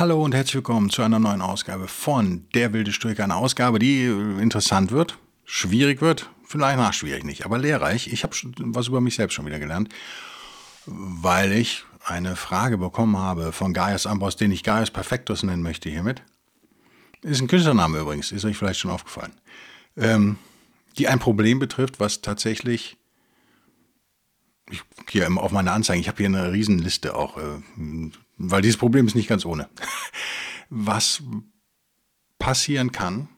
Hallo und herzlich willkommen zu einer neuen Ausgabe von Der wilde Stoiker. Eine Ausgabe, die interessant wird, schwierig wird, vielleicht nach schwierig nicht, aber lehrreich. Ich habe was über mich selbst schon wieder gelernt, weil ich eine Frage bekommen habe von Gaius Ambros, den ich Gaius Perfectus nennen möchte hiermit. Ist ein Künstlername übrigens, ist euch vielleicht schon aufgefallen. Ähm, die ein Problem betrifft, was tatsächlich ich gehe auf meine Anzeigen, ich habe hier eine Riesenliste auch, äh, weil dieses Problem ist nicht ganz ohne. Was passieren kann,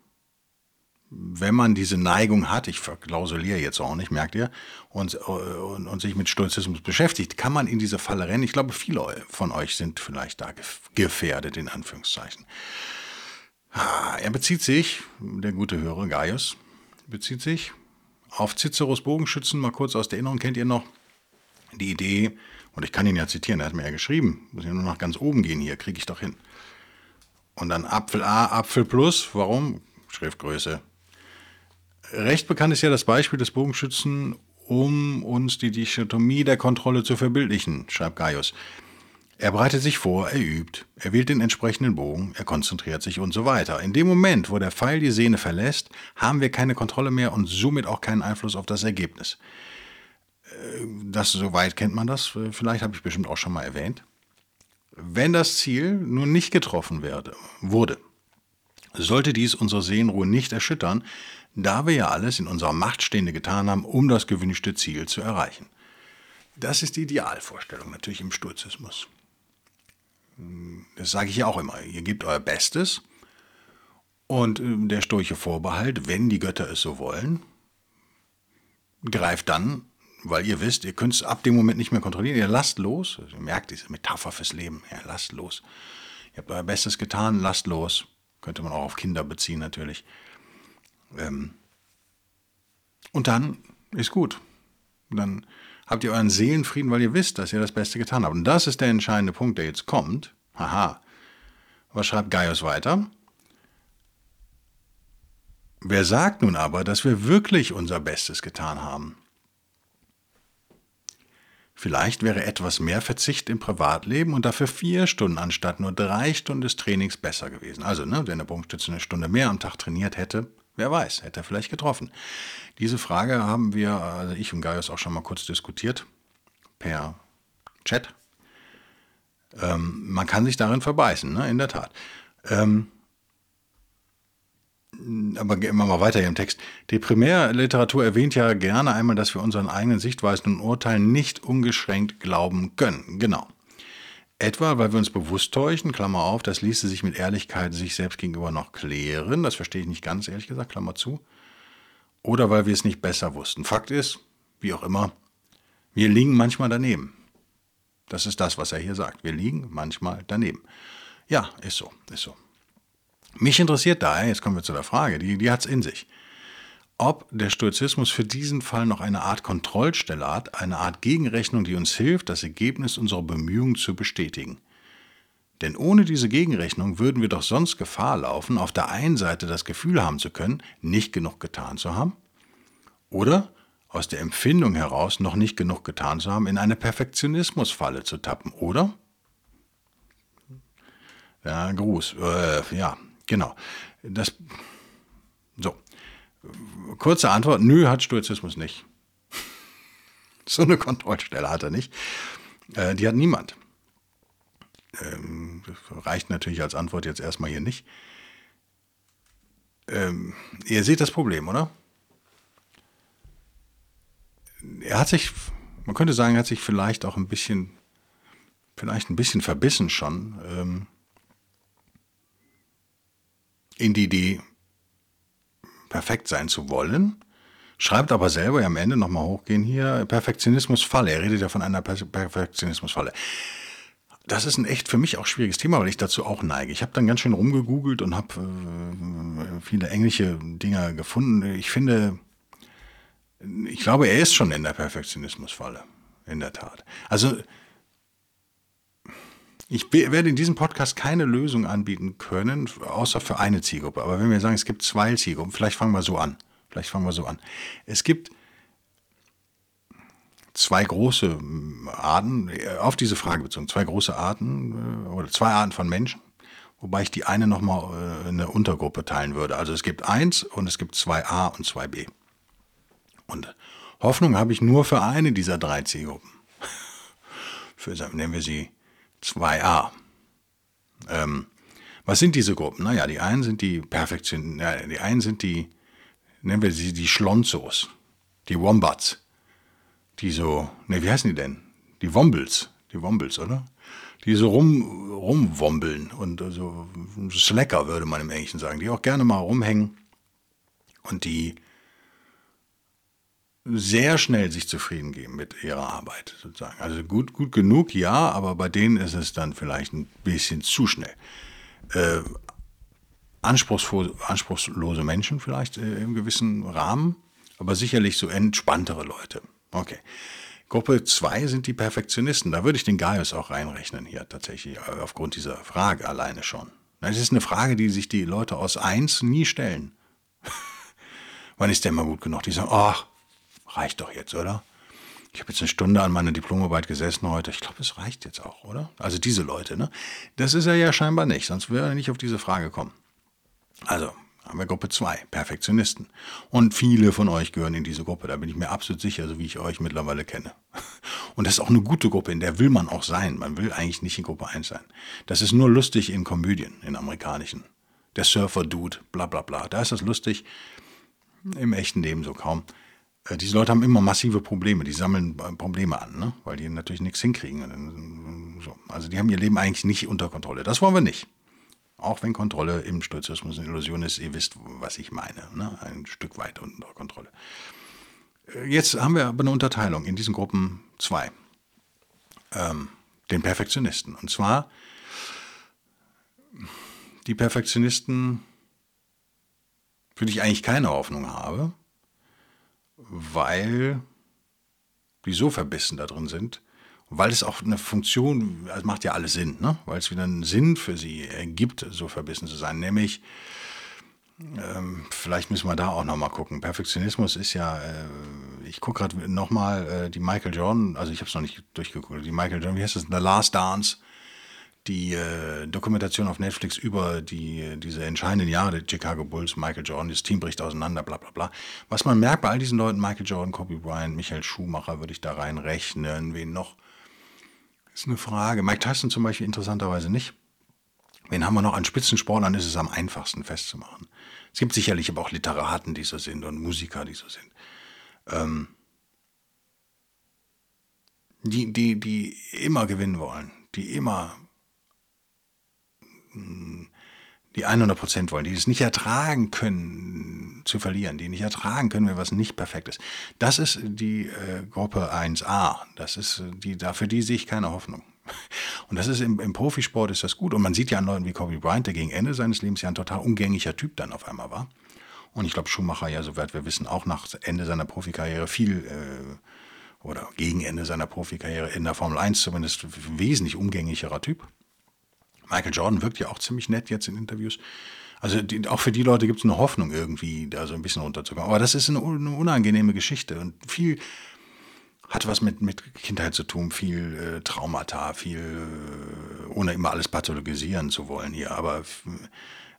wenn man diese Neigung hat, ich verklausuliere jetzt auch nicht, merkt ihr, und, und, und, sich mit Stoizismus beschäftigt, kann man in diese Falle rennen. Ich glaube, viele von euch sind vielleicht da gefährdet, in Anführungszeichen. Ah, er bezieht sich, der gute Hörer Gaius, bezieht sich auf Ciceros Bogenschützen, mal kurz aus der Erinnerung, kennt ihr noch? die Idee, und ich kann ihn ja zitieren, er hat mir ja geschrieben, muss ja nur nach ganz oben gehen hier, kriege ich doch hin. Und dann Apfel A, Apfel Plus, warum? Schriftgröße. Recht bekannt ist ja das Beispiel des Bogenschützen, um uns die Dichotomie der Kontrolle zu verbildlichen, schreibt Gaius. Er bereitet sich vor, er übt, er wählt den entsprechenden Bogen, er konzentriert sich und so weiter. In dem Moment, wo der Pfeil die Sehne verlässt, haben wir keine Kontrolle mehr und somit auch keinen Einfluss auf das Ergebnis das soweit kennt man das, vielleicht habe ich bestimmt auch schon mal erwähnt. Wenn das Ziel nun nicht getroffen werde, wurde, sollte dies unsere Seelenruhe nicht erschüttern, da wir ja alles in unserer Macht Stehende getan haben, um das gewünschte Ziel zu erreichen. Das ist die Idealvorstellung natürlich im Stoizismus. Das sage ich ja auch immer. Ihr gebt euer Bestes und äh, der stoische Vorbehalt, wenn die Götter es so wollen, greift dann weil ihr wisst, ihr könnt es ab dem Moment nicht mehr kontrollieren. Ihr lasst los. Ihr merkt diese Metapher fürs Leben. Ja, lasst los. Ihr habt euer Bestes getan, lasst los. Könnte man auch auf Kinder beziehen natürlich. Ähm und dann ist gut. dann habt ihr euren Seelenfrieden, weil ihr wisst, dass ihr das Beste getan habt. Und das ist der entscheidende Punkt, der jetzt kommt. Haha. Was schreibt Gaius weiter? Wer sagt nun aber, dass wir wirklich unser Bestes getan haben? Vielleicht wäre etwas mehr Verzicht im Privatleben und dafür vier Stunden anstatt nur drei Stunden des Trainings besser gewesen. Also, ne, wenn der Bogenstütze eine Stunde mehr am Tag trainiert hätte, wer weiß, hätte er vielleicht getroffen. Diese Frage haben wir, also ich und Gaius auch schon mal kurz diskutiert, per Chat. Ähm, man kann sich darin verbeißen, ne, in der Tat. Ähm, aber gehen wir mal weiter hier im Text. Die Primärliteratur erwähnt ja gerne einmal, dass wir unseren eigenen Sichtweisen und Urteilen nicht ungeschränkt glauben können. Genau. Etwa, weil wir uns bewusst täuschen, Klammer auf, das ließe sich mit Ehrlichkeit sich selbst gegenüber noch klären. Das verstehe ich nicht ganz, ehrlich gesagt, Klammer zu. Oder weil wir es nicht besser wussten. Fakt ist, wie auch immer, wir liegen manchmal daneben. Das ist das, was er hier sagt. Wir liegen manchmal daneben. Ja, ist so, ist so. Mich interessiert daher, jetzt kommen wir zu der Frage, die, die hat es in sich, ob der Stoizismus für diesen Fall noch eine Art Kontrollstelle hat, eine Art Gegenrechnung, die uns hilft, das Ergebnis unserer Bemühungen zu bestätigen. Denn ohne diese Gegenrechnung würden wir doch sonst Gefahr laufen, auf der einen Seite das Gefühl haben zu können, nicht genug getan zu haben, oder aus der Empfindung heraus noch nicht genug getan zu haben, in eine Perfektionismusfalle zu tappen, oder? Ja, Gruß. Äh, ja, Genau. Das, so. Kurze Antwort: Nö, hat Stoizismus nicht. so eine Kontrollstelle hat er nicht. Äh, die hat niemand. Ähm, reicht natürlich als Antwort jetzt erstmal hier nicht. Ähm, ihr seht das Problem, oder? Er hat sich, man könnte sagen, er hat sich vielleicht auch ein bisschen, vielleicht ein bisschen verbissen schon. Ähm, in die Idee, perfekt sein zu wollen, schreibt aber selber am Ende nochmal hochgehen hier, Perfektionismusfalle. Er redet ja von einer Perfektionismusfalle. das ist ein echt für mich auch schwieriges Thema, weil ich dazu auch neige. Ich habe dann ganz schön rumgegoogelt und habe äh, viele englische Dinge gefunden. Ich finde, ich glaube, er ist schon in der Perfektionismusfalle. In der Tat. Also, ich werde in diesem Podcast keine Lösung anbieten können, außer für eine Zielgruppe. Aber wenn wir sagen, es gibt zwei Zielgruppen, vielleicht fangen wir so an. Vielleicht fangen wir so an. Es gibt zwei große Arten, äh, auf diese Frage bezogen, zwei große Arten äh, oder zwei Arten von Menschen, wobei ich die eine nochmal in eine Untergruppe teilen würde. Also es gibt eins und es gibt zwei A und zwei B. Und Hoffnung habe ich nur für eine dieser drei Zielgruppen. Für, nennen wir sie 2a. Ähm, was sind diese Gruppen? Naja, die einen sind die Perfektion, ja, die einen sind die, nennen wir sie die Schlonzos, die Wombats, die so, ne, wie heißen die denn? Die Wombles, die Wombles, oder? Die so rum, rumwombeln und so Slacker würde man im Englischen sagen, die auch gerne mal rumhängen und die sehr schnell sich zufrieden geben mit ihrer Arbeit sozusagen. Also gut, gut genug, ja, aber bei denen ist es dann vielleicht ein bisschen zu schnell. Äh, anspruchslose Menschen vielleicht äh, im gewissen Rahmen, aber sicherlich so entspanntere Leute. Okay. Gruppe 2 sind die Perfektionisten. Da würde ich den Gaius auch reinrechnen hier tatsächlich, äh, aufgrund dieser Frage alleine schon. Das ist eine Frage, die sich die Leute aus 1 nie stellen. Wann ist der mal gut genug? Die sagen, ach, reicht doch jetzt, oder? Ich habe jetzt eine Stunde an meiner Diplomarbeit gesessen heute. Ich glaube, es reicht jetzt auch, oder? Also diese Leute, ne? Das ist er ja scheinbar nicht, sonst würde er nicht auf diese Frage kommen. Also, haben wir Gruppe 2, Perfektionisten. Und viele von euch gehören in diese Gruppe, da bin ich mir absolut sicher, so wie ich euch mittlerweile kenne. Und das ist auch eine gute Gruppe, in der will man auch sein. Man will eigentlich nicht in Gruppe 1 sein. Das ist nur lustig in Komödien, in amerikanischen. Der Surfer-Dude, bla bla bla. Da ist das lustig, im echten Leben so kaum. Äh, diese Leute haben immer massive Probleme, die sammeln äh, Probleme an, ne? weil die natürlich nichts hinkriegen. Also die haben ihr Leben eigentlich nicht unter Kontrolle. Das wollen wir nicht. Auch wenn Kontrolle im Stoizismus eine Illusion ist, ihr wisst, was ich meine. Ne? Ein Stück weit unter Kontrolle. Äh, jetzt haben wir aber eine Unterteilung in diesen Gruppen zwei. Ähm, den Perfektionisten. Und zwar die Perfektionisten, für die ich eigentlich keine Hoffnung habe, weil die so verbissen da drin sind, weil es auch eine Funktion, es macht ja alles Sinn, ne? weil es wieder einen Sinn für sie ergibt, so verbissen zu sein. Nämlich, ähm, vielleicht müssen wir da auch nochmal gucken. Perfektionismus ist ja, äh, ich gucke gerade nochmal äh, die Michael Jordan, also ich habe es noch nicht durchgeguckt, die Michael Jordan, wie heißt das, The Last Dance die äh, Dokumentation auf Netflix über die, diese entscheidenden Jahre der Chicago Bulls, Michael Jordan, das Team bricht auseinander, bla bla bla. Was man merkt bei all diesen Leuten, Michael Jordan, Kobe Bryant, Michael Schumacher, würde ich da reinrechnen, wen noch? Ist eine Frage. Mike Tyson zum Beispiel interessanterweise nicht. Wen haben wir noch an Spitzensportlern, ist es am einfachsten festzumachen. Es gibt sicherlich aber auch Literaten, die so sind und Musiker, die so sind. Ähm, die, die, die immer gewinnen wollen, die immer die 100 Prozent wollen, die es nicht ertragen können zu verlieren, die nicht ertragen können, wenn was nicht perfekt ist. Das ist die äh, Gruppe 1a. Das ist die, dafür die sehe ich keine Hoffnung. Und das ist im, im, Profisport ist das gut. Und man sieht ja an Leuten wie Kobe Bryant, der gegen Ende seines Lebens ja ein total umgänglicher Typ dann auf einmal war. Und ich glaube, Schumacher ja, soweit wir wissen, auch nach Ende seiner Profikarriere viel äh, oder gegen Ende seiner Profikarriere in der Formel 1 zumindest wesentlich umgänglicherer Typ. Michael Jordan wirkt ja auch ziemlich nett jetzt in Interviews. Also die, auch für die Leute gibt es eine Hoffnung irgendwie, da so ein bisschen runterzukommen. Aber das ist eine, eine unangenehme Geschichte und viel hat was mit, mit Kindheit zu tun, viel äh, Traumata, viel, äh, ohne immer alles pathologisieren zu wollen hier. Aber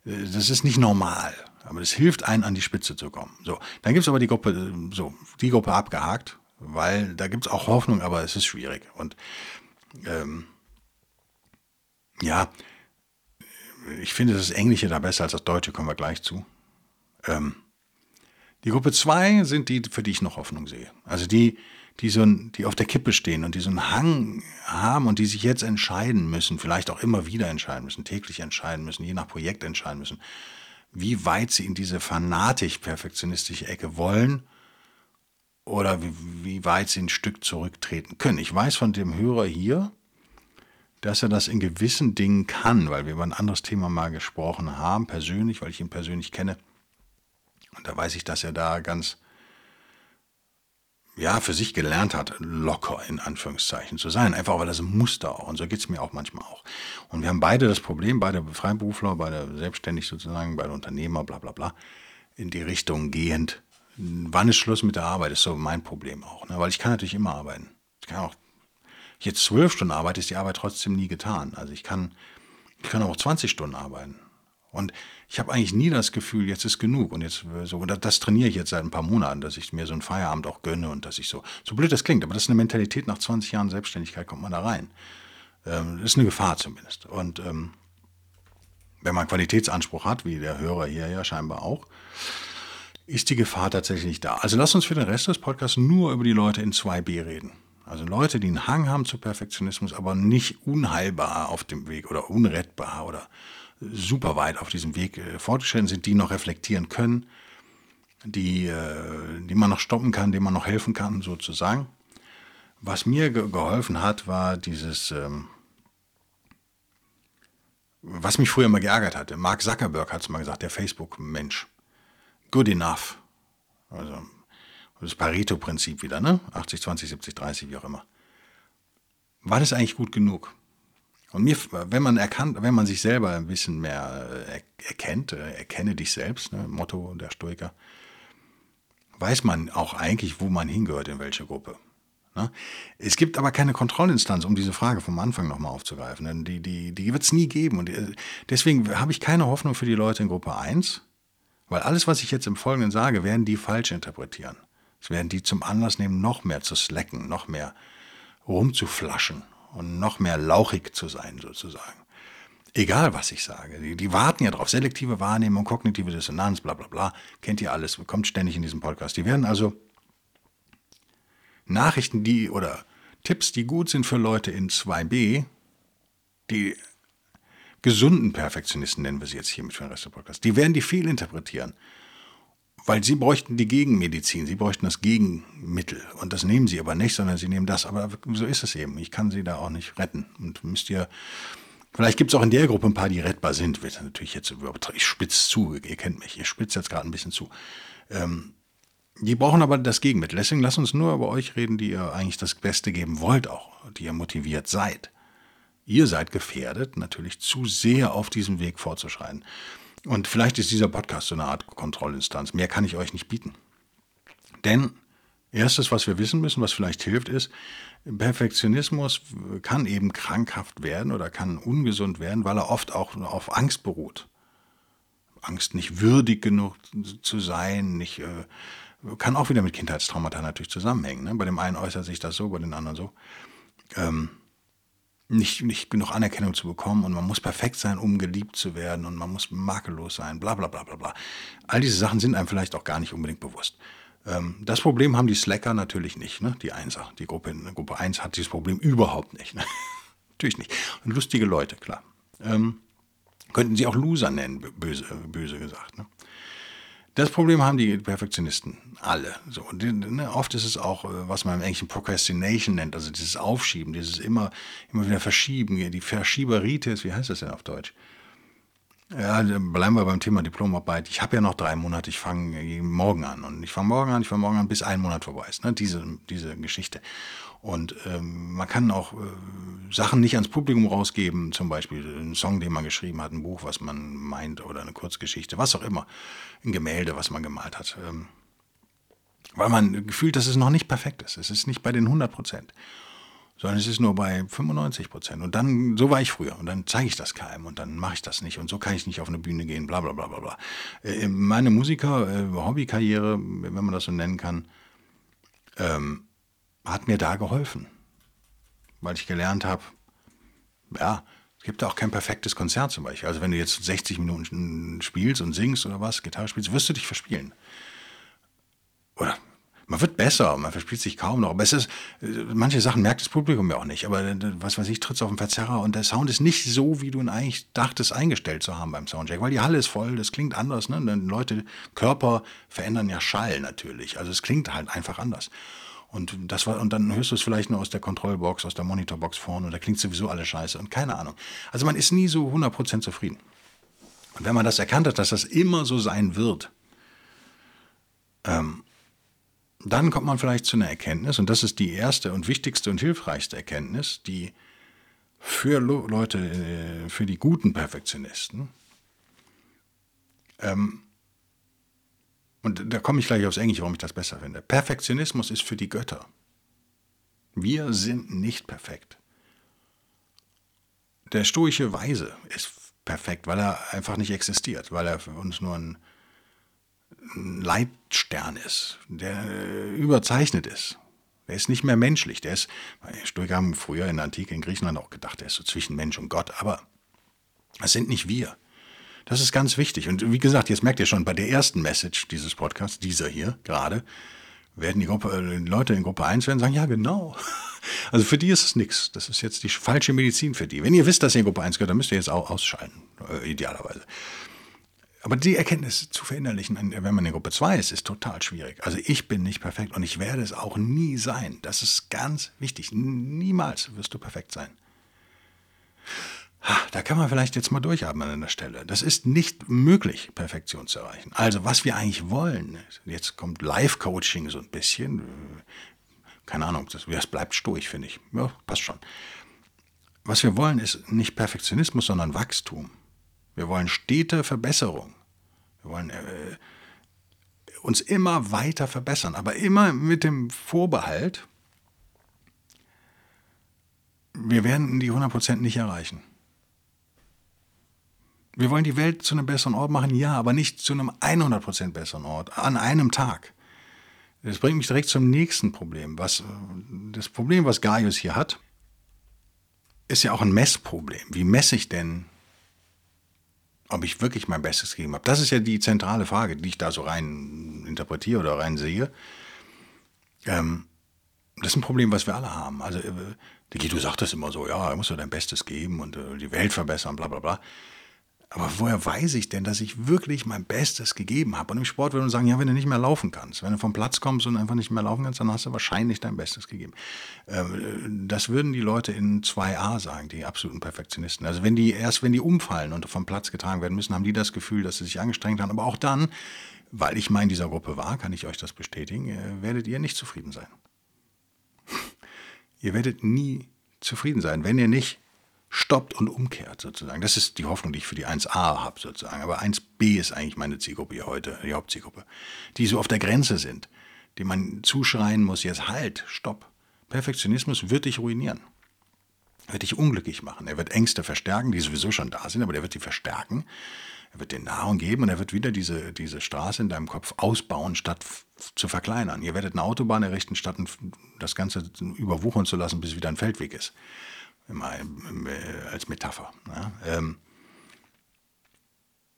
äh, das ist nicht normal. Aber das hilft einen, an die Spitze zu kommen. So, dann gibt es aber die Gruppe, äh, so, die Gruppe abgehakt, weil da gibt es auch Hoffnung, aber es ist schwierig. Und ähm, ja, ich finde das Englische da besser als das Deutsche, kommen wir gleich zu. Ähm, die Gruppe 2 sind die, für die ich noch Hoffnung sehe. Also die, die, so ein, die auf der Kippe stehen und die so einen Hang haben und die sich jetzt entscheiden müssen, vielleicht auch immer wieder entscheiden müssen, täglich entscheiden müssen, je nach Projekt entscheiden müssen, wie weit sie in diese fanatisch-perfektionistische Ecke wollen oder wie, wie weit sie ein Stück zurücktreten können. Ich weiß von dem Hörer hier, dass er das in gewissen Dingen kann, weil wir über ein anderes Thema mal gesprochen haben, persönlich, weil ich ihn persönlich kenne. Und da weiß ich, dass er da ganz, ja, für sich gelernt hat, locker in Anführungszeichen zu sein. Einfach weil das ein Muster auch. Und so geht es mir auch manchmal auch. Und wir haben beide das Problem, beide Freiberufler, beide selbstständig sozusagen, beide Unternehmer, bla bla bla, in die Richtung gehend. Wann ist Schluss mit der Arbeit, ist so mein Problem auch. Ne? Weil ich kann natürlich immer arbeiten. Ich kann auch jetzt zwölf Stunden arbeite, ist die Arbeit trotzdem nie getan. Also ich kann, ich kann auch 20 Stunden arbeiten. Und ich habe eigentlich nie das Gefühl, jetzt ist genug. Und jetzt so, und das trainiere ich jetzt seit ein paar Monaten, dass ich mir so einen Feierabend auch gönne und dass ich so, so blöd das klingt, aber das ist eine Mentalität, nach 20 Jahren Selbstständigkeit kommt man da rein. Ähm, das ist eine Gefahr zumindest. Und ähm, wenn man Qualitätsanspruch hat, wie der Hörer hier ja scheinbar auch, ist die Gefahr tatsächlich da. Also lass uns für den Rest des Podcasts nur über die Leute in 2b reden. Also Leute, die einen Hang haben zu Perfektionismus, aber nicht unheilbar auf dem Weg oder unrettbar oder super weit auf diesem Weg äh, fortgeschritten sind, die noch reflektieren können, die, äh, die man noch stoppen kann, denen man noch helfen kann, sozusagen. Was mir ge geholfen hat, war dieses, ähm, was mich früher immer geärgert hatte. Mark Zuckerberg hat es mal gesagt, der Facebook-Mensch. Good enough. Also das Pareto-Prinzip wieder, ne? 80, 20, 70, 30, wie auch immer. War das eigentlich gut genug? Und mir, wenn man erkannt, wenn man sich selber ein bisschen mehr äh, erkennt, äh, erkenne dich selbst, ne, Motto der Stoiker, weiß man auch eigentlich, wo man hingehört, in welche Gruppe. Ne? Es gibt aber keine Kontrollinstanz, um diese Frage vom Anfang nochmal aufzugreifen. Denn die, die, die wird es nie geben. Und äh, deswegen habe ich keine Hoffnung für die Leute in Gruppe 1, weil alles, was ich jetzt im Folgenden sage, werden die falsch interpretieren. Es werden die zum Anlass nehmen, noch mehr zu slacken, noch mehr rumzuflaschen und noch mehr lauchig zu sein, sozusagen. Egal, was ich sage. Die, die, warten ja drauf. Selektive Wahrnehmung, kognitive Dissonanz, bla bla bla. Kennt ihr alles, kommt ständig in diesem Podcast. Die werden also Nachrichten, die oder Tipps, die gut sind für Leute in 2b, die gesunden Perfektionisten nennen wir sie jetzt hier mit für den Rest des Podcasts, die werden die viel interpretieren weil sie bräuchten die Gegenmedizin, sie bräuchten das Gegenmittel. Und das nehmen sie aber nicht, sondern sie nehmen das. Aber so ist es eben. Ich kann sie da auch nicht retten. Und müsst ihr, vielleicht gibt es auch in der Gruppe ein paar, die rettbar sind. Wird natürlich jetzt überhaupt, ich spitze zu, ihr kennt mich, ich spitze jetzt gerade ein bisschen zu. Ähm, die brauchen aber das Gegenmittel. Deswegen lasst uns nur über euch reden, die ihr eigentlich das Beste geben wollt auch, die ihr motiviert seid. Ihr seid gefährdet, natürlich zu sehr auf diesem Weg fortzuschreiten. Und vielleicht ist dieser Podcast so eine Art Kontrollinstanz. Mehr kann ich euch nicht bieten. Denn erstes, was wir wissen müssen, was vielleicht hilft, ist, Perfektionismus kann eben krankhaft werden oder kann ungesund werden, weil er oft auch auf Angst beruht. Angst, nicht würdig genug zu sein, nicht, äh, kann auch wieder mit Kindheitstraumata natürlich zusammenhängen. Ne? Bei dem einen äußert sich das so, bei den anderen so. Ähm, nicht, nicht genug Anerkennung zu bekommen und man muss perfekt sein, um geliebt zu werden und man muss makellos sein, bla bla bla bla bla. All diese Sachen sind einem vielleicht auch gar nicht unbedingt bewusst. Ähm, das Problem haben die Slacker natürlich nicht, ne? die Einser. Die Gruppe, Gruppe 1 hat dieses Problem überhaupt nicht. Ne? natürlich nicht. Und lustige Leute, klar. Ähm, könnten sie auch Loser nennen, böse, böse gesagt. Ne? Das Problem haben die Perfektionisten alle. So, und ne, oft ist es auch, äh, was man im Englischen Procrastination nennt, also dieses Aufschieben, dieses immer, immer wieder Verschieben, die Verschieberitis, wie heißt das denn auf Deutsch? Ja, bleiben wir beim Thema Diplomarbeit. Ich habe ja noch drei Monate, ich fange morgen an. Und ich fange morgen an, ich fange morgen an, bis ein Monat vorbei ist. Ne? Diese, diese Geschichte. Und ähm, man kann auch äh, Sachen nicht ans Publikum rausgeben, zum Beispiel einen Song, den man geschrieben hat, ein Buch, was man meint oder eine Kurzgeschichte, was auch immer, ein Gemälde, was man gemalt hat. Ähm, weil man gefühlt, dass es noch nicht perfekt ist. Es ist nicht bei den 100 Prozent sondern es ist nur bei 95 Prozent. Und dann, so war ich früher. Und dann zeige ich das keinem und dann mache ich das nicht. Und so kann ich nicht auf eine Bühne gehen, bla bla bla bla bla. Äh, meine Musiker, äh, Hobbykarriere, wenn man das so nennen kann, ähm, hat mir da geholfen. Weil ich gelernt habe, ja, es gibt auch kein perfektes Konzert zum Beispiel. Also wenn du jetzt 60 Minuten spielst und singst oder was, Gitarre spielst, wirst du dich verspielen. Oder man wird besser, man verspielt sich kaum noch. Aber es ist, manche Sachen merkt das Publikum ja auch nicht. Aber äh, was weiß ich, trittst auf den Verzerrer und der Sound ist nicht so, wie du ihn eigentlich dachtest, eingestellt zu haben beim Soundcheck. Weil die Halle ist voll, das klingt anders. Ne? Leute, Körper verändern ja Schall natürlich. Also es klingt halt einfach anders. Und, das war, und dann hörst du es vielleicht nur aus der Kontrollbox, aus der Monitorbox vorne und da klingt sowieso alles scheiße und keine Ahnung. Also man ist nie so 100% zufrieden. Und wenn man das erkannt hat, dass das immer so sein wird, ähm, dann kommt man vielleicht zu einer Erkenntnis, und das ist die erste und wichtigste und hilfreichste Erkenntnis, die für Leute, äh, für die guten Perfektionisten, ähm, und da komme ich gleich aufs Englische, warum ich das besser finde. Perfektionismus ist für die Götter. Wir sind nicht perfekt. Der stoische Weise ist perfekt, weil er einfach nicht existiert, weil er für uns nur ein, Leitstern ist, der äh, überzeichnet ist. Der ist nicht mehr menschlich. Der ist, Stoiker haben früher in der Antike in Griechenland auch gedacht, der ist so zwischen Mensch und Gott, aber das sind nicht wir. Das ist ganz wichtig. Und wie gesagt, jetzt merkt ihr schon, bei der ersten Message dieses Podcasts, dieser hier gerade, werden die, Gruppe, äh, Leute in Gruppe 1 werden sagen, ja genau. Also für die ist es nichts. Das ist jetzt die falsche Medizin für die. Wenn ihr wisst, dass ihr in Gruppe 1 gehört, dann müsst ihr jetzt auch ausschalten, äh, idealerweise. Aber die Erkenntnis zu verinnerlichen, wenn man in Gruppe 2 ist, ist total schwierig. Also ich bin nicht perfekt und ich werde es auch nie sein. Das ist ganz wichtig. Niemals wirst du perfekt sein. Da kann man vielleicht jetzt mal durchatmen an der Stelle. Das ist nicht möglich, Perfektion zu erreichen. Also was wir eigentlich wollen, jetzt kommt Live-Coaching so ein bisschen. Keine Ahnung, das, das bleibt stoisch, finde ich. Ja, passt schon. Was wir wollen, ist nicht Perfektionismus, sondern Wachstum. Wir wollen stete Verbesserung. Wir wollen äh, uns immer weiter verbessern, aber immer mit dem Vorbehalt, wir werden die 100% nicht erreichen. Wir wollen die Welt zu einem besseren Ort machen, ja, aber nicht zu einem 100% besseren Ort, an einem Tag. Das bringt mich direkt zum nächsten Problem. Was, das Problem, was Gaius hier hat, ist ja auch ein Messproblem. Wie messe ich denn, ob ich wirklich mein Bestes gegeben habe? Das ist ja die zentrale Frage, die ich da so rein interpretiere oder rein sehe. Ähm, das ist ein Problem, was wir alle haben. Also, äh, du sagst das immer so, ja, du musst du dein Bestes geben und äh, die Welt verbessern, bla bla bla. Aber woher weiß ich denn, dass ich wirklich mein Bestes gegeben habe? Und im Sport würde man sagen, ja, wenn du nicht mehr laufen kannst, wenn du vom Platz kommst und einfach nicht mehr laufen kannst, dann hast du wahrscheinlich dein Bestes gegeben. Ähm, das würden die Leute in 2a sagen, die absoluten Perfektionisten. Also wenn die erst, wenn die umfallen und vom Platz getragen werden müssen, haben die das Gefühl, dass sie sich angestrengt haben. Aber auch dann, weil ich mal in dieser Gruppe war, kann ich euch das bestätigen, äh, werdet ihr nicht zufrieden sein. ihr werdet nie zufrieden sein, wenn ihr nicht stoppt und umkehrt sozusagen. Das ist die Hoffnung, die ich für die 1a habe sozusagen. Aber 1b ist eigentlich meine Zielgruppe hier heute, die Hauptzielgruppe, die so auf der Grenze sind, die man zuschreien muss, jetzt halt, stopp. Perfektionismus wird dich ruinieren. Er wird dich unglücklich machen. Er wird Ängste verstärken, die sowieso schon da sind, aber der wird die verstärken. Er wird dir Nahrung geben und er wird wieder diese, diese Straße in deinem Kopf ausbauen, statt zu verkleinern. Ihr werdet eine Autobahn errichten, statt das Ganze überwuchern zu lassen, bis wieder ein Feldweg ist als Metapher. Ja. Ähm,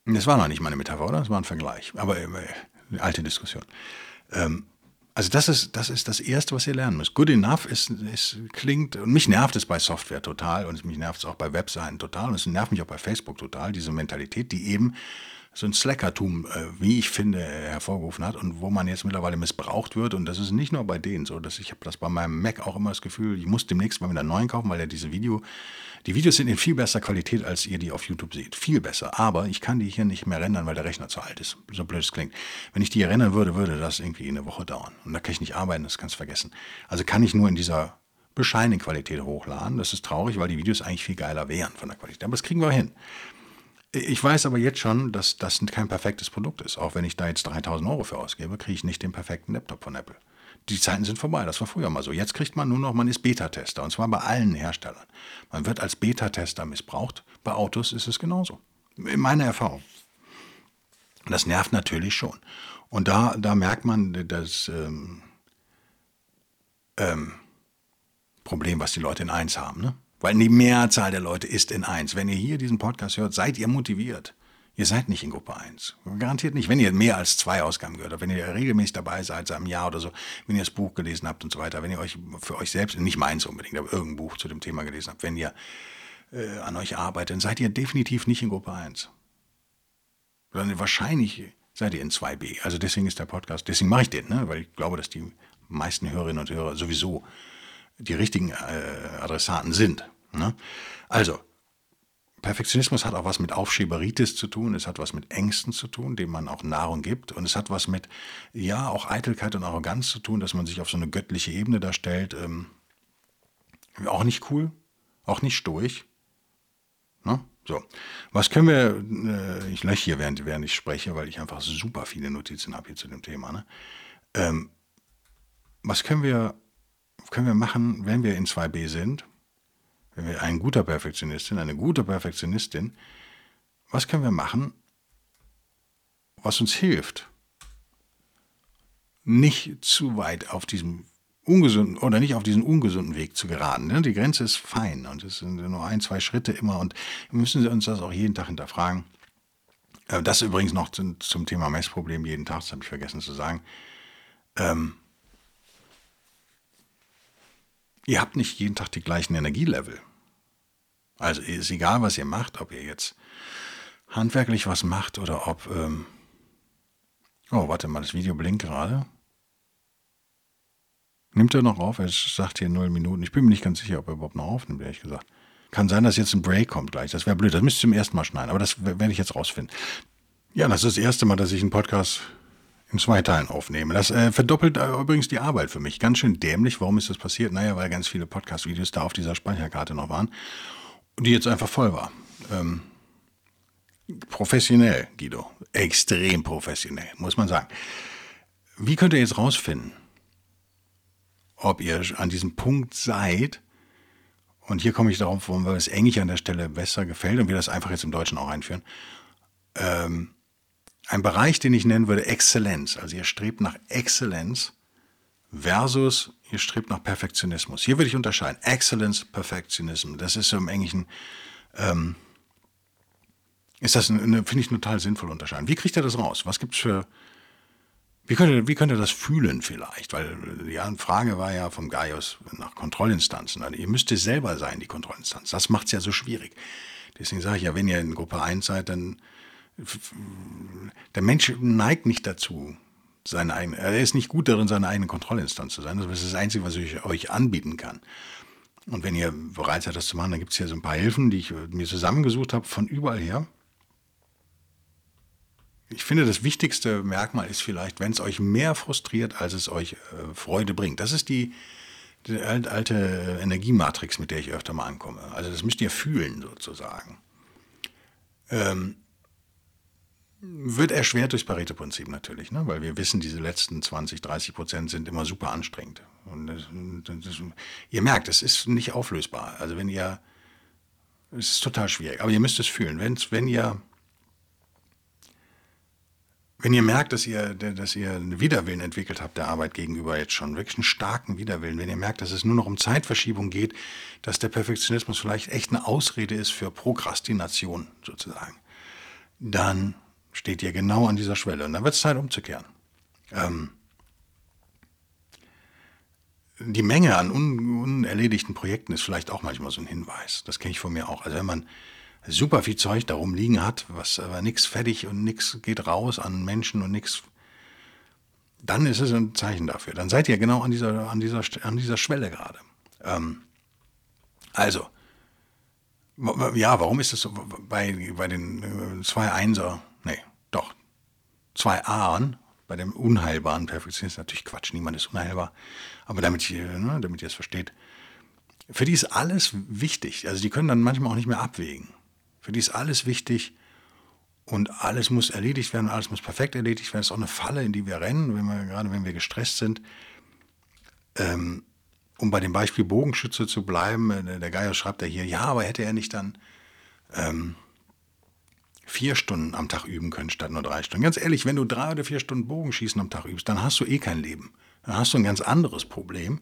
das war noch nicht meine Metapher, oder? Das war ein Vergleich. Aber äh, alte Diskussion. Ähm, also das ist, das ist das Erste, was ihr lernen müsst. Good enough ist, ist, klingt, und mich nervt es bei Software total und mich nervt es auch bei Webseiten total und es nervt mich auch bei Facebook total, diese Mentalität, die eben so ein Slackertum, äh, wie ich finde, hervorgerufen hat und wo man jetzt mittlerweile missbraucht wird. Und das ist nicht nur bei denen so. Dass ich habe das bei meinem Mac auch immer das Gefühl, ich muss demnächst mal wieder einen neuen kaufen, weil ja diese Video, die Videos sind in viel besser Qualität, als ihr die auf YouTube seht. Viel besser. Aber ich kann die hier nicht mehr rendern, weil der Rechner zu alt ist. So blöd es klingt. Wenn ich die hier rendern würde, würde das irgendwie eine Woche dauern. Und da kann ich nicht arbeiten, das kannst du vergessen. Also kann ich nur in dieser bescheidenen Qualität hochladen. Das ist traurig, weil die Videos eigentlich viel geiler wären von der Qualität. Aber das kriegen wir hin. Ich weiß aber jetzt schon, dass das kein perfektes Produkt ist. Auch wenn ich da jetzt 3000 Euro für ausgebe, kriege ich nicht den perfekten Laptop von Apple. Die Zeiten sind vorbei, das war früher mal so. Jetzt kriegt man nur noch, man ist Beta-Tester und zwar bei allen Herstellern. Man wird als Beta-Tester missbraucht. Bei Autos ist es genauso. In meiner Erfahrung. Das nervt natürlich schon. Und da, da merkt man das ähm, ähm, Problem, was die Leute in eins haben. Ne? Weil die Mehrzahl der Leute ist in 1. Wenn ihr hier diesen Podcast hört, seid ihr motiviert. Ihr seid nicht in Gruppe 1. Garantiert nicht. Wenn ihr mehr als zwei Ausgaben gehört habt, wenn ihr regelmäßig dabei seid, seit einem Jahr oder so, wenn ihr das Buch gelesen habt und so weiter, wenn ihr euch für euch selbst, nicht meins unbedingt, aber irgendein Buch zu dem Thema gelesen habt, wenn ihr äh, an euch arbeitet, dann seid ihr definitiv nicht in Gruppe 1. Sondern wahrscheinlich seid ihr in 2b. Also deswegen ist der Podcast, deswegen mache ich den, ne? weil ich glaube, dass die meisten Hörerinnen und Hörer sowieso die richtigen äh, Adressaten sind. Ne? Also, Perfektionismus hat auch was mit Aufschieberitis zu tun, es hat was mit Ängsten zu tun, denen man auch Nahrung gibt und es hat was mit, ja, auch Eitelkeit und Arroganz zu tun, dass man sich auf so eine göttliche Ebene darstellt. Ähm, auch nicht cool, auch nicht stoisch. Ne? So, was können wir, äh, ich lösche hier, während, während ich spreche, weil ich einfach super viele Notizen habe hier zu dem Thema. Ne? Ähm, was können wir, können wir machen, wenn wir in 2b sind? Wenn wir ein guter Perfektionist sind, eine gute Perfektionistin, was können wir machen, was uns hilft, nicht zu weit auf diesem ungesunden oder nicht auf diesen ungesunden Weg zu geraten. Ne? Die Grenze ist fein und es sind nur ein, zwei Schritte immer und müssen uns das auch jeden Tag hinterfragen. Äh, das übrigens noch zum, Thema Messproblem jeden Tag, das habe ich vergessen zu sagen. Ähm, ihr habt nicht jeden Tag die gleichen Energielevel. Also ist egal, was ihr macht, ob ihr jetzt handwerklich was macht oder ob... Ähm oh, warte mal, das Video blinkt gerade. Nimmt er noch auf? Er sagt hier null Minuten. Ich bin mir nicht ganz sicher, ob er überhaupt noch aufnimmt, ehrlich gesagt. Kann sein, dass jetzt ein Break kommt gleich. Das wäre blöd. Das müsste ich zum ersten Mal schneiden. Aber das werde ich jetzt rausfinden. Ja, das ist das erste Mal, dass ich einen Podcast in zwei Teilen aufnehme. Das äh, verdoppelt äh, übrigens die Arbeit für mich. Ganz schön dämlich. Warum ist das passiert? Naja, weil ganz viele Podcast-Videos da auf dieser Speicherkarte noch waren die jetzt einfach voll war. Ähm, professionell, Guido. Extrem professionell, muss man sagen. Wie könnt ihr jetzt rausfinden, ob ihr an diesem Punkt seid, und hier komme ich darauf, warum das Englisch an der Stelle besser gefällt und wir das einfach jetzt im Deutschen auch einführen. Ähm, ein Bereich, den ich nennen würde Exzellenz. Also ihr strebt nach Exzellenz versus ihr strebt nach Perfektionismus. Hier würde ich unterscheiden. Excellence, Perfectionism. Das ist so im Englischen, ähm, ist das, finde ich, total sinnvoll unterscheiden. Wie kriegt ihr das raus? Was gibt es für, wie könnt, ihr, wie könnt ihr das fühlen vielleicht? Weil die Frage war ja vom Gaius nach Kontrollinstanzen. Also ihr müsst es selber sein, die Kontrollinstanz. Das macht es ja so schwierig. Deswegen sage ich ja, wenn ihr in Gruppe 1 seid, dann der Mensch neigt nicht dazu, seine eigene, er ist nicht gut darin, seine eigene Kontrollinstanz zu sein. Das ist das Einzige, was ich euch anbieten kann. Und wenn ihr bereit seid, das zu machen, dann gibt es hier so ein paar Hilfen, die ich mir zusammengesucht habe von überall her. Ich finde, das wichtigste Merkmal ist vielleicht, wenn es euch mehr frustriert, als es euch äh, Freude bringt. Das ist die, die alte Energiematrix, mit der ich öfter mal ankomme. Also das müsst ihr fühlen sozusagen. Ähm, wird erschwert durchs Pareto-Prinzip natürlich, ne? weil wir wissen, diese letzten 20, 30 Prozent sind immer super anstrengend. Und das, das, ihr merkt, es ist nicht auflösbar. Also wenn ihr, es ist total schwierig, aber ihr müsst es fühlen. Wenn's, wenn ihr, wenn ihr merkt, dass ihr, dass ihr einen Widerwillen entwickelt habt der Arbeit gegenüber jetzt schon, wirklich einen starken Widerwillen, wenn ihr merkt, dass es nur noch um Zeitverschiebung geht, dass der Perfektionismus vielleicht echt eine Ausrede ist für Prokrastination sozusagen, dann steht ihr genau an dieser Schwelle. Und dann wird es Zeit umzukehren. Ähm, die Menge an un unerledigten Projekten ist vielleicht auch manchmal so ein Hinweis. Das kenne ich von mir auch. Also wenn man super viel Zeug darum liegen hat, was aber nichts fertig und nichts geht raus an Menschen und nichts, dann ist es ein Zeichen dafür. Dann seid ihr genau an dieser, an dieser, an dieser Schwelle gerade. Ähm, also, ja, warum ist es so bei, bei den äh, zwei Einser nee, doch, zwei A'n, bei dem unheilbaren Perfektionismus, natürlich Quatsch, niemand ist unheilbar, aber damit, ne, damit ihr es versteht, für die ist alles wichtig. Also die können dann manchmal auch nicht mehr abwägen. Für die ist alles wichtig und alles muss erledigt werden, alles muss perfekt erledigt werden. Das ist auch eine Falle, in die wir rennen, wenn wir, gerade wenn wir gestresst sind. Ähm, um bei dem Beispiel Bogenschütze zu bleiben, äh, der Geier schreibt ja hier, ja, aber hätte er nicht dann ähm, vier Stunden am Tag üben können statt nur drei Stunden. Ganz ehrlich, wenn du drei oder vier Stunden Bogenschießen am Tag übst, dann hast du eh kein Leben. Dann hast du ein ganz anderes Problem.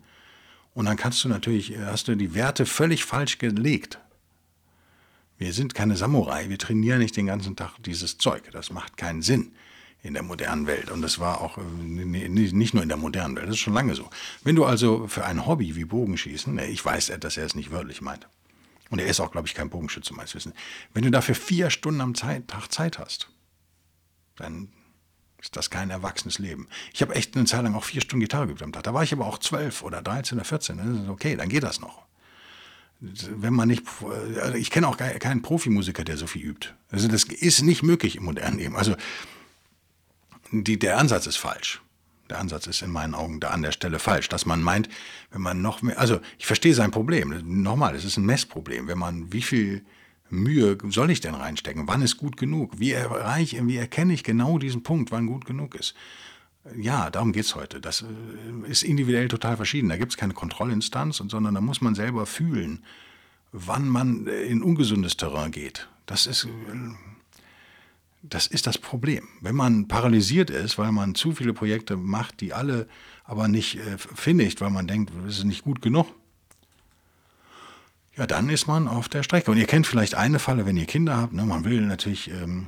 Und dann kannst du natürlich, hast du die Werte völlig falsch gelegt. Wir sind keine Samurai, wir trainieren nicht den ganzen Tag dieses Zeug. Das macht keinen Sinn in der modernen Welt. Und das war auch äh, nicht nur in der modernen Welt, das ist schon lange so. Wenn du also für ein Hobby wie Bogenschießen, ich weiß, dass er es nicht wörtlich meint, und er ist auch, glaube ich, kein Bogenschütze, meines Wissens. Wenn du dafür vier Stunden am Tag Zeit hast, dann ist das kein erwachsenes Leben. Ich habe echt eine Zeit lang auch vier Stunden Gitarre geübt am Tag. Da war ich aber auch zwölf oder dreizehn oder vierzehn. Das ist okay, dann geht das noch. Wenn man nicht, also ich kenne auch keinen Profimusiker, der so viel übt. Also das ist nicht möglich im modernen Leben. Also die, der Ansatz ist falsch. Der Ansatz ist in meinen Augen da an der Stelle falsch, dass man meint, wenn man noch mehr, also ich verstehe sein Problem. Nochmal, es ist ein Messproblem. Wenn man, wie viel Mühe soll ich denn reinstecken? Wann ist gut genug? Wie erreiche, wie erkenne ich genau diesen Punkt, wann gut genug ist? Ja, darum geht es heute. Das äh, ist individuell total verschieden. Da gibt es keine Kontrollinstanz, sondern da muss man selber fühlen, wann man in ungesundes Terrain geht. Das ist, äh, das ist das Problem. Wenn man paralysiert ist, weil man zu viele Projekte macht, die alle aber nicht äh, findigt, weil man denkt, es ist nicht gut genug, ja, dann ist man auf der Strecke. Und ihr kennt vielleicht eine Falle, wenn ihr Kinder habt. Ne? Man will natürlich, ähm,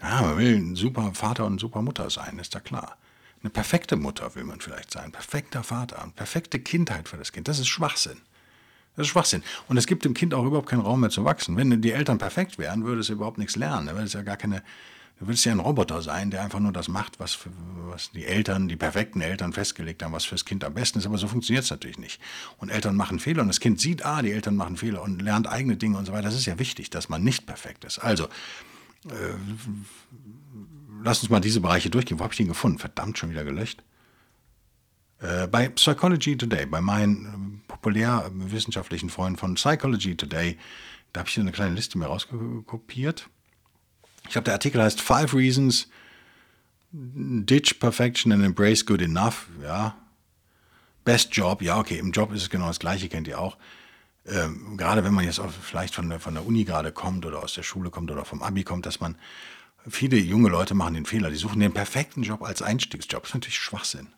ja, man will ein super Vater und super Mutter sein, ist da klar. Eine perfekte Mutter will man vielleicht sein, perfekter Vater, eine perfekte Kindheit für das Kind. Das ist Schwachsinn. Das ist Schwachsinn. Und es gibt dem Kind auch überhaupt keinen Raum mehr zu wachsen. Wenn die Eltern perfekt wären, würde es überhaupt nichts lernen. Da würde es ja gar keine, Du willst ja ein Roboter sein, der einfach nur das macht, was, für, was die Eltern, die perfekten Eltern festgelegt haben, was fürs Kind am besten ist. Aber so funktioniert es natürlich nicht. Und Eltern machen Fehler und das Kind sieht, ah, die Eltern machen Fehler und lernt eigene Dinge und so weiter. Das ist ja wichtig, dass man nicht perfekt ist. Also, äh, lass uns mal diese Bereiche durchgehen. Wo habe ich den gefunden? Verdammt, schon wieder gelöscht. Äh, bei Psychology Today, bei meinen populärwissenschaftlichen Freunden von Psychology Today, da habe ich eine kleine Liste mir rauskopiert ich glaube, der Artikel heißt Five Reasons Ditch Perfection and Embrace Good Enough. Ja. Best Job, ja, okay, im Job ist es genau das Gleiche, kennt ihr auch. Ähm, gerade wenn man jetzt auch vielleicht von der, von der Uni gerade kommt oder aus der Schule kommt oder vom Abi kommt, dass man, viele junge Leute machen den Fehler, die suchen den perfekten Job als Einstiegsjob. Das ist natürlich Schwachsinn.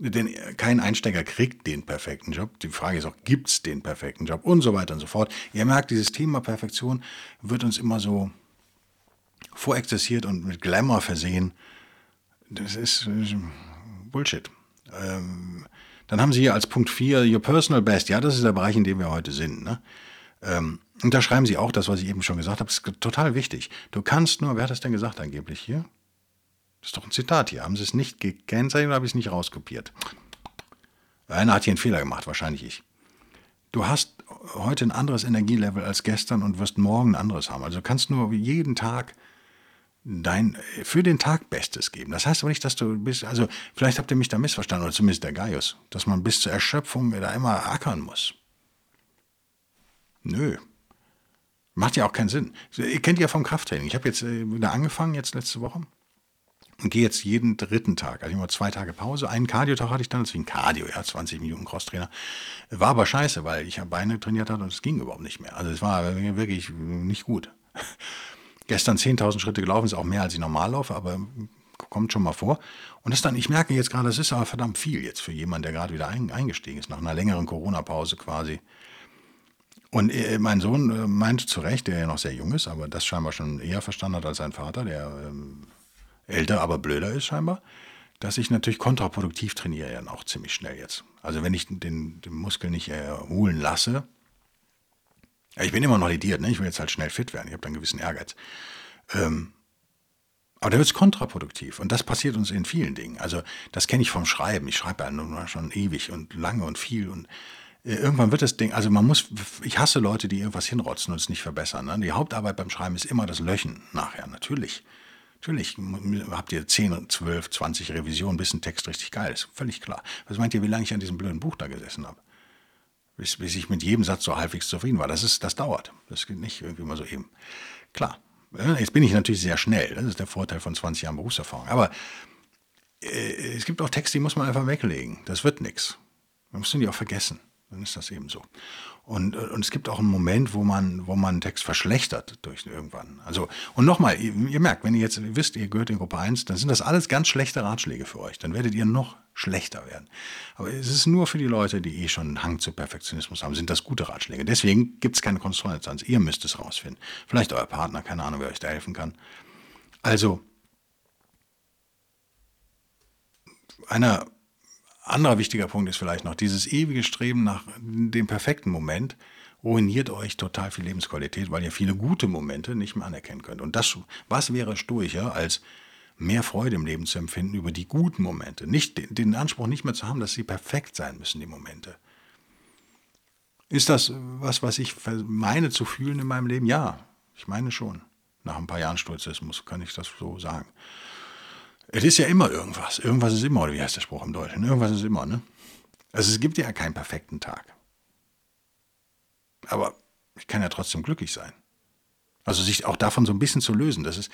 Denn kein Einsteiger kriegt den perfekten Job. Die Frage ist auch, gibt es den perfekten Job und so weiter und so fort. Ihr merkt, dieses Thema Perfektion wird uns immer so vorexerziert und mit Glamour versehen. Das ist Bullshit. Ähm, dann haben sie hier als Punkt 4 Your Personal Best. Ja, das ist der Bereich, in dem wir heute sind. Ne? Ähm, und da schreiben sie auch das, was ich eben schon gesagt habe. Das ist total wichtig. Du kannst nur, wer hat das denn gesagt angeblich hier? Das ist doch ein Zitat hier. Haben sie es nicht gekennzeichnet oder habe ich es nicht rauskopiert? Einer hat hier einen Fehler gemacht, wahrscheinlich ich. Du hast heute ein anderes Energielevel als gestern und wirst morgen ein anderes haben. Also kannst nur jeden Tag dein für den Tag Bestes geben. Das heißt aber nicht, dass du bist, also vielleicht habt ihr mich da missverstanden, oder zumindest der Gaius, dass man bis zur Erschöpfung da immer ackern muss. Nö. Macht ja auch keinen Sinn. Ihr kennt ja vom Krafttraining. Ich habe jetzt äh, wieder angefangen, jetzt letzte Woche. Und gehe jetzt jeden dritten Tag. Also immer zwei Tage Pause. Einen Cardio-Tag hatte ich dann, deswegen Cardio, ja, 20 Minuten Crosstrainer. War aber scheiße, weil ich Beine trainiert hatte und es ging überhaupt nicht mehr. Also es war wirklich nicht gut. Gestern 10.000 Schritte gelaufen, ist auch mehr als ich normal laufe, aber kommt schon mal vor. Und das dann, ich merke jetzt gerade, das ist aber verdammt viel jetzt für jemanden, der gerade wieder eingestiegen ist, nach einer längeren Corona-Pause quasi. Und äh, mein Sohn äh, meinte zu Recht, der ja noch sehr jung ist, aber das scheinbar schon eher verstanden hat als sein Vater, der ähm, älter, aber blöder ist scheinbar, dass ich natürlich kontraproduktiv trainiere ja auch ziemlich schnell jetzt. Also wenn ich den, den Muskel nicht erholen lasse, ich bin immer noch lidiert, ne? ich will jetzt halt schnell fit werden, ich habe einen gewissen Ehrgeiz. Ähm, aber der wird kontraproduktiv und das passiert uns in vielen Dingen. Also das kenne ich vom Schreiben. Ich schreibe ja nun schon ewig und lange und viel und äh, irgendwann wird das Ding, also man muss, ich hasse Leute, die irgendwas hinrotzen und es nicht verbessern. Ne? Die Hauptarbeit beim Schreiben ist immer das Löchen nachher, natürlich. Natürlich habt ihr 10, 12, 20 Revisionen, bis ein Text richtig geil ist. Völlig klar. Was meint ihr, wie lange ich an diesem blöden Buch da gesessen habe? bis, bis ich mit jedem Satz so halbwegs zufrieden war. Das, ist, das dauert. Das geht nicht irgendwie mal so eben. Klar, jetzt bin ich natürlich sehr schnell. Das ist der Vorteil von 20 Jahren Berufserfahrung. Aber äh, es gibt auch Texte, die muss man einfach weglegen. Das wird nichts. Man muss die auch vergessen. Dann ist das eben so. Und, und es gibt auch einen Moment, wo man, wo man einen Text verschlechtert durch irgendwann. Also, und nochmal, ihr, ihr, merkt, wenn ihr jetzt wisst, ihr gehört in Gruppe 1, dann sind das alles ganz schlechte Ratschläge für euch. Dann werdet ihr noch schlechter werden. Aber es ist nur für die Leute, die eh schon einen Hang zu Perfektionismus haben, sind das gute Ratschläge. Deswegen gibt es keine Kontrollinstanz. Ihr müsst es rausfinden. Vielleicht euer Partner, keine Ahnung, wer euch da helfen kann. Also, einer anderer wichtiger Punkt ist vielleicht noch, dieses ewige Streben nach dem perfekten Moment ruiniert euch total viel Lebensqualität, weil ihr viele gute Momente nicht mehr anerkennen könnt. Und das, was wäre stoischer, als mehr Freude im Leben zu empfinden über die guten Momente? Nicht den Anspruch nicht mehr zu haben, dass sie perfekt sein müssen, die Momente. Ist das was, was ich meine zu fühlen in meinem Leben? Ja, ich meine schon. Nach ein paar Jahren Stoizismus kann ich das so sagen. Es ist ja immer irgendwas. Irgendwas ist immer, oder wie heißt der Spruch im Deutschen? Irgendwas ist immer, ne? Also es gibt ja keinen perfekten Tag. Aber ich kann ja trotzdem glücklich sein. Also sich auch davon so ein bisschen zu lösen. Das ist,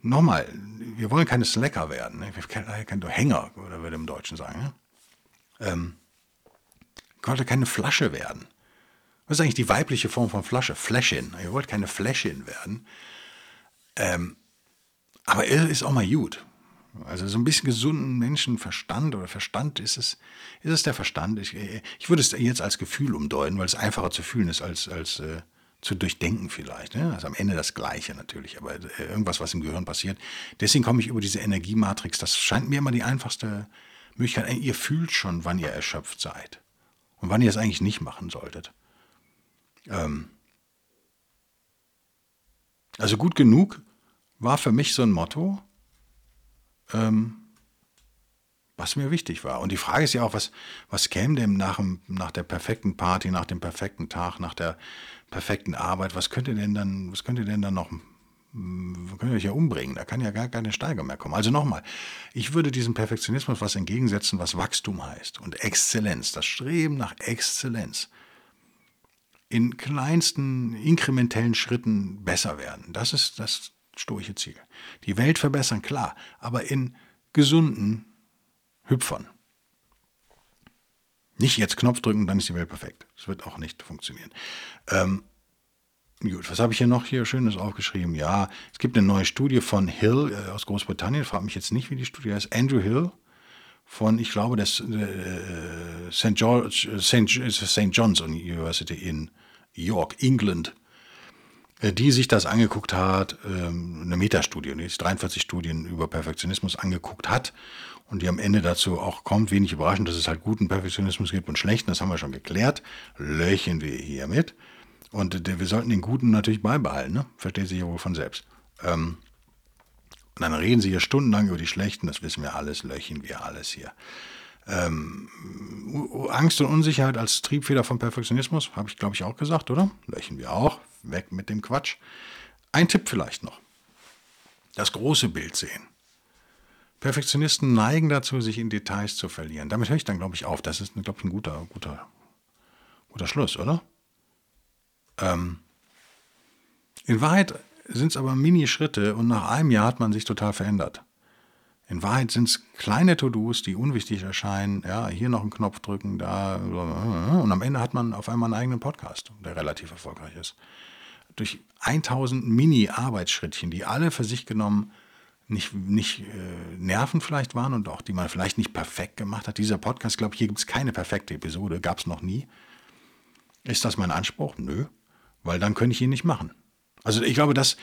nochmal, wir wollen keine Slacker werden. Ne? Kein, kein Hänger, oder würde im Deutschen sagen. Ne? Ähm, wollte keine Flasche werden. Was ist eigentlich die weibliche Form von Flasche? Fläschin. Ihr wollt keine Fläschin werden. Ähm, aber er ist auch mal gut. Also so ein bisschen gesunden Menschenverstand oder Verstand ist es, ist es der Verstand. Ich, ich würde es jetzt als Gefühl umdeuten, weil es einfacher zu fühlen ist als, als äh, zu durchdenken vielleicht. Ne? Also am Ende das Gleiche natürlich, aber äh, irgendwas, was im Gehirn passiert. Deswegen komme ich über diese Energiematrix. Das scheint mir immer die einfachste Möglichkeit. Ihr fühlt schon, wann ihr erschöpft seid und wann ihr es eigentlich nicht machen solltet. Ähm also gut genug war für mich so ein Motto, ähm, was mir wichtig war. Und die Frage ist ja auch, was, was käme denn nach, nach der perfekten Party, nach dem perfekten Tag, nach der perfekten Arbeit, was könnte denn dann, was könnte denn dann noch, könnt ihr euch ja umbringen, da kann ja gar keine Steigerung mehr kommen. Also nochmal, ich würde diesem Perfektionismus was entgegensetzen, was Wachstum heißt und Exzellenz, das Streben nach Exzellenz in kleinsten inkrementellen Schritten besser werden. Das ist das stoische Ziel. Die Welt verbessern, klar, aber in gesunden Hüpfern. Nicht jetzt Knopf drücken, dann ist die Welt perfekt. Das wird auch nicht funktionieren. Ähm, gut, was habe ich hier noch hier Schönes aufgeschrieben? Ja, es gibt eine neue Studie von Hill äh, aus Großbritannien. Frag mich jetzt nicht, wie die Studie heißt. Andrew Hill von, ich glaube, das äh, St. George, äh, St. John's University in York, England, äh, die sich das angeguckt hat, ähm, eine Metastudie, die sich 43 Studien über Perfektionismus angeguckt hat und die am Ende dazu auch kommt, wenig überraschend, dass es halt guten Perfektionismus gibt und schlechten, das haben wir schon geklärt, löchen wir hiermit. Und wir sollten den Guten natürlich beibehalten, ne? versteht sich ja wohl von selbst. Ähm, und dann reden sie hier stundenlang über die Schlechten, das wissen wir alles, löchen wir alles hier. Ähm, Angst und Unsicherheit als Triebfeder von Perfektionismus, habe ich glaube ich auch gesagt, oder? Löchen wir auch, weg mit dem Quatsch. Ein Tipp vielleicht noch. Das große Bild sehen. Perfektionisten neigen dazu, sich in Details zu verlieren. Damit höre ich dann, glaube ich, auf. Das ist, glaube ich, ein guter, guter, guter Schluss, oder? Ähm, in Wahrheit sind es aber Mini-Schritte und nach einem Jahr hat man sich total verändert. In Wahrheit sind es kleine To-Dos, die unwichtig erscheinen. Ja, hier noch einen Knopf drücken, da. Und am Ende hat man auf einmal einen eigenen Podcast, der relativ erfolgreich ist. Durch 1000 Mini-Arbeitsschrittchen, die alle für sich genommen nicht, nicht äh, Nerven vielleicht waren und auch die man vielleicht nicht perfekt gemacht hat. Dieser Podcast, glaube ich, hier gibt es keine perfekte Episode, gab es noch nie. Ist das mein Anspruch? Nö, weil dann könnte ich ihn nicht machen. Also ich glaube, dass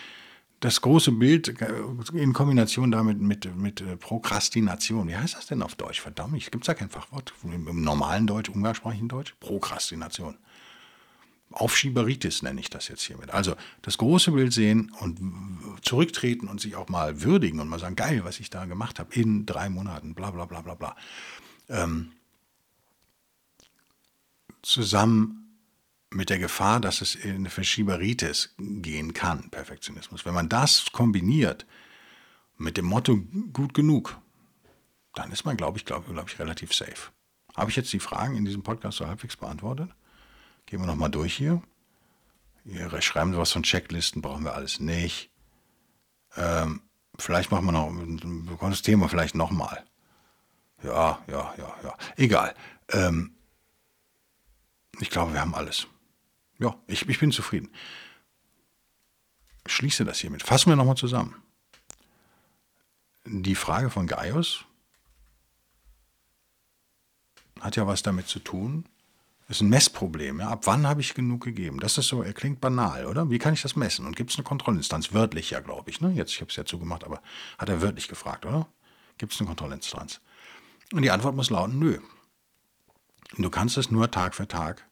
das große Bild äh, in Kombination damit mit, mit äh, Prokrastination. Wie heißt das denn auf Deutsch? Verdammt, es gibt ja kein Fachwort. Im normalen Deutsch, umgangssprachlichen Deutsch? Prokrastination. Aufschieberitis nenne ich das jetzt hiermit. Also das große Bild sehen und zurücktreten und sich auch mal würdigen und mal sagen, geil, was ich da gemacht habe in drei Monaten, bla bla bla bla bla. Ähm, zusammen mit der Gefahr, dass es in eine Verschieberitis gehen kann, Perfektionismus. Wenn man das kombiniert mit dem Motto gut genug, dann ist man, glaube ich, glaube glaub ich, relativ safe. Habe ich jetzt die Fragen in diesem Podcast so halbwegs beantwortet? Gehen wir nochmal durch hier. Hier schreiben was von Checklisten, brauchen wir alles nicht. Ähm, vielleicht machen wir noch, bekommen das Thema vielleicht nochmal. Ja, ja, ja, ja. Egal. Ähm, ich glaube, wir haben alles. Ja, ich, ich bin zufrieden. Ich schließe das hiermit. Fassen wir nochmal zusammen. Die Frage von Gaius hat ja was damit zu tun. Das ist ein Messproblem. Ja? Ab wann habe ich genug gegeben? Das ist so, er klingt banal, oder? Wie kann ich das messen? Und gibt es eine Kontrollinstanz? Wörtlich ja, glaube ich. Ne? Jetzt, ich habe es ja zugemacht, aber hat er wörtlich gefragt, oder? Gibt es eine Kontrollinstanz? Und die Antwort muss lauten, nö. Du kannst es nur Tag für Tag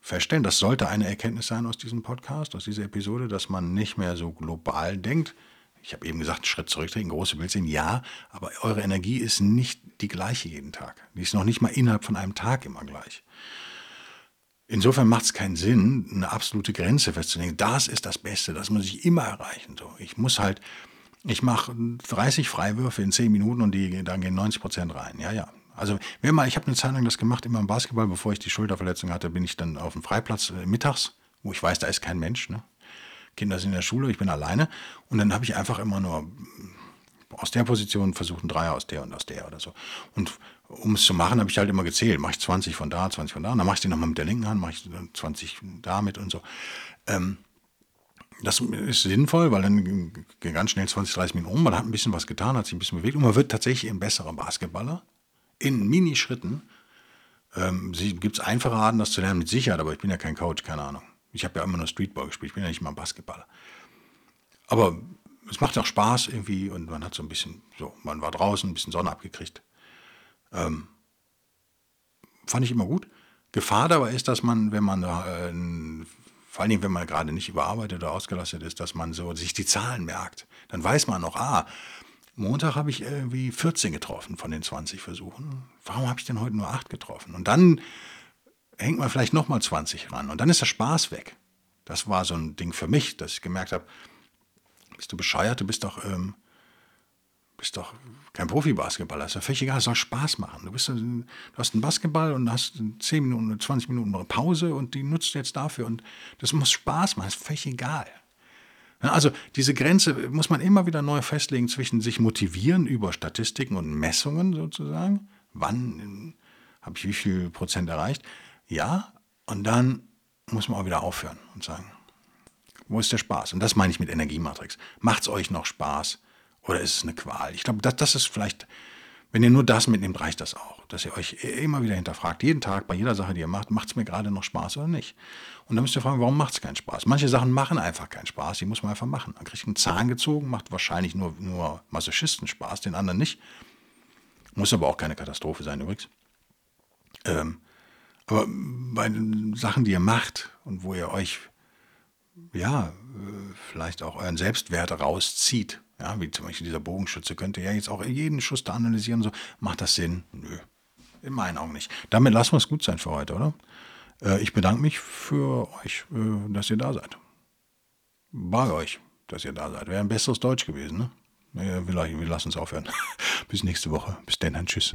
feststellen. Das sollte eine Erkenntnis sein aus diesem Podcast, aus dieser Episode, dass man nicht mehr so global denkt. Ich habe eben gesagt, Schritt zurücktreten, große Bild sehen, ja, aber eure Energie ist nicht die gleiche jeden Tag. Die ist noch nicht mal innerhalb von einem Tag immer gleich. Insofern macht es keinen Sinn, eine absolute Grenze festzulegen. Das ist das Beste, das muss ich immer erreichen. So, ich muss halt, ich mache 30 Freiwürfe in 10 Minuten und die, dann gehen 90 Prozent rein. Ja, ja. Also wer mal, ich habe eine Zeit lang das gemacht, immer im Basketball, bevor ich die Schulterverletzung hatte, bin ich dann auf dem Freiplatz äh, mittags, wo ich weiß, da ist kein Mensch. Ne? Kinder sind in der Schule, ich bin alleine. Und dann habe ich einfach immer nur aus der Position versucht, ein Dreier aus der und aus der oder so. Und um es zu machen, habe ich halt immer gezählt. Mache ich 20 von da, 20 von da. Und dann mache ich die nochmal mit der linken Hand, mache ich 20 damit und so. Ähm, das ist sinnvoll, weil dann gehen ganz schnell 20, 30 Minuten um. Man hat ein bisschen was getan, hat sich ein bisschen bewegt und man wird tatsächlich ein besserer Basketballer in Minischritten. Ähm, Gibt es einfache Arten, das zu lernen? Mit Sicherheit, aber ich bin ja kein Coach, keine Ahnung. Ich habe ja immer nur Streetball gespielt, ich bin ja nicht mal Basketballer. Aber es macht auch Spaß irgendwie und man hat so ein bisschen, so, man war draußen, ein bisschen Sonne abgekriegt. Ähm, fand ich immer gut. Gefahr dabei ist, dass man, wenn man äh, vor allen Dingen, wenn man gerade nicht überarbeitet oder ausgelastet ist, dass man so sich die Zahlen merkt. Dann weiß man noch, ah, Montag habe ich irgendwie 14 getroffen von den 20 Versuchen. Warum habe ich denn heute nur 8 getroffen? Und dann hängt man vielleicht nochmal 20 ran und dann ist der Spaß weg. Das war so ein Ding für mich, dass ich gemerkt habe, bist du bescheuert, du bist doch, ähm, bist doch kein Profi-Basketballer, ist doch völlig egal, es soll Spaß machen. Du, bist, du hast einen Basketball und hast 10 Minuten, 20 Minuten Pause und die nutzt du jetzt dafür und das muss Spaß machen, ist völlig egal. Also diese Grenze muss man immer wieder neu festlegen zwischen sich motivieren über Statistiken und Messungen sozusagen. Wann habe ich wie viel Prozent erreicht? Ja, und dann muss man auch wieder aufhören und sagen, wo ist der Spaß? Und das meine ich mit Energiematrix. Macht es euch noch Spaß oder ist es eine Qual? Ich glaube, das, das ist vielleicht, wenn ihr nur das mitnehmt, reicht das auch. Dass ihr euch immer wieder hinterfragt, jeden Tag bei jeder Sache, die ihr macht, macht es mir gerade noch Spaß oder nicht? Und dann müsst ihr fragen, warum macht es keinen Spaß? Manche Sachen machen einfach keinen Spaß, die muss man einfach machen. Dann kriegt einen Zahn gezogen, macht wahrscheinlich nur, nur Masochisten Spaß, den anderen nicht. Muss aber auch keine Katastrophe sein übrigens. Ähm, aber bei den Sachen, die ihr macht und wo ihr euch, ja, äh, vielleicht auch euren Selbstwert rauszieht, ja, wie zum Beispiel dieser Bogenschütze, könnt ihr ja jetzt auch jeden Schuss da analysieren. So, macht das Sinn? Nö, in meinen Augen nicht. Damit lassen wir es gut sein für heute, oder? Äh, ich bedanke mich für euch, äh, dass ihr da seid. Bei euch, dass ihr da seid. Wäre ein besseres Deutsch gewesen, ne? Wir, wir lassen es aufhören. Bis nächste Woche. Bis dann, tschüss.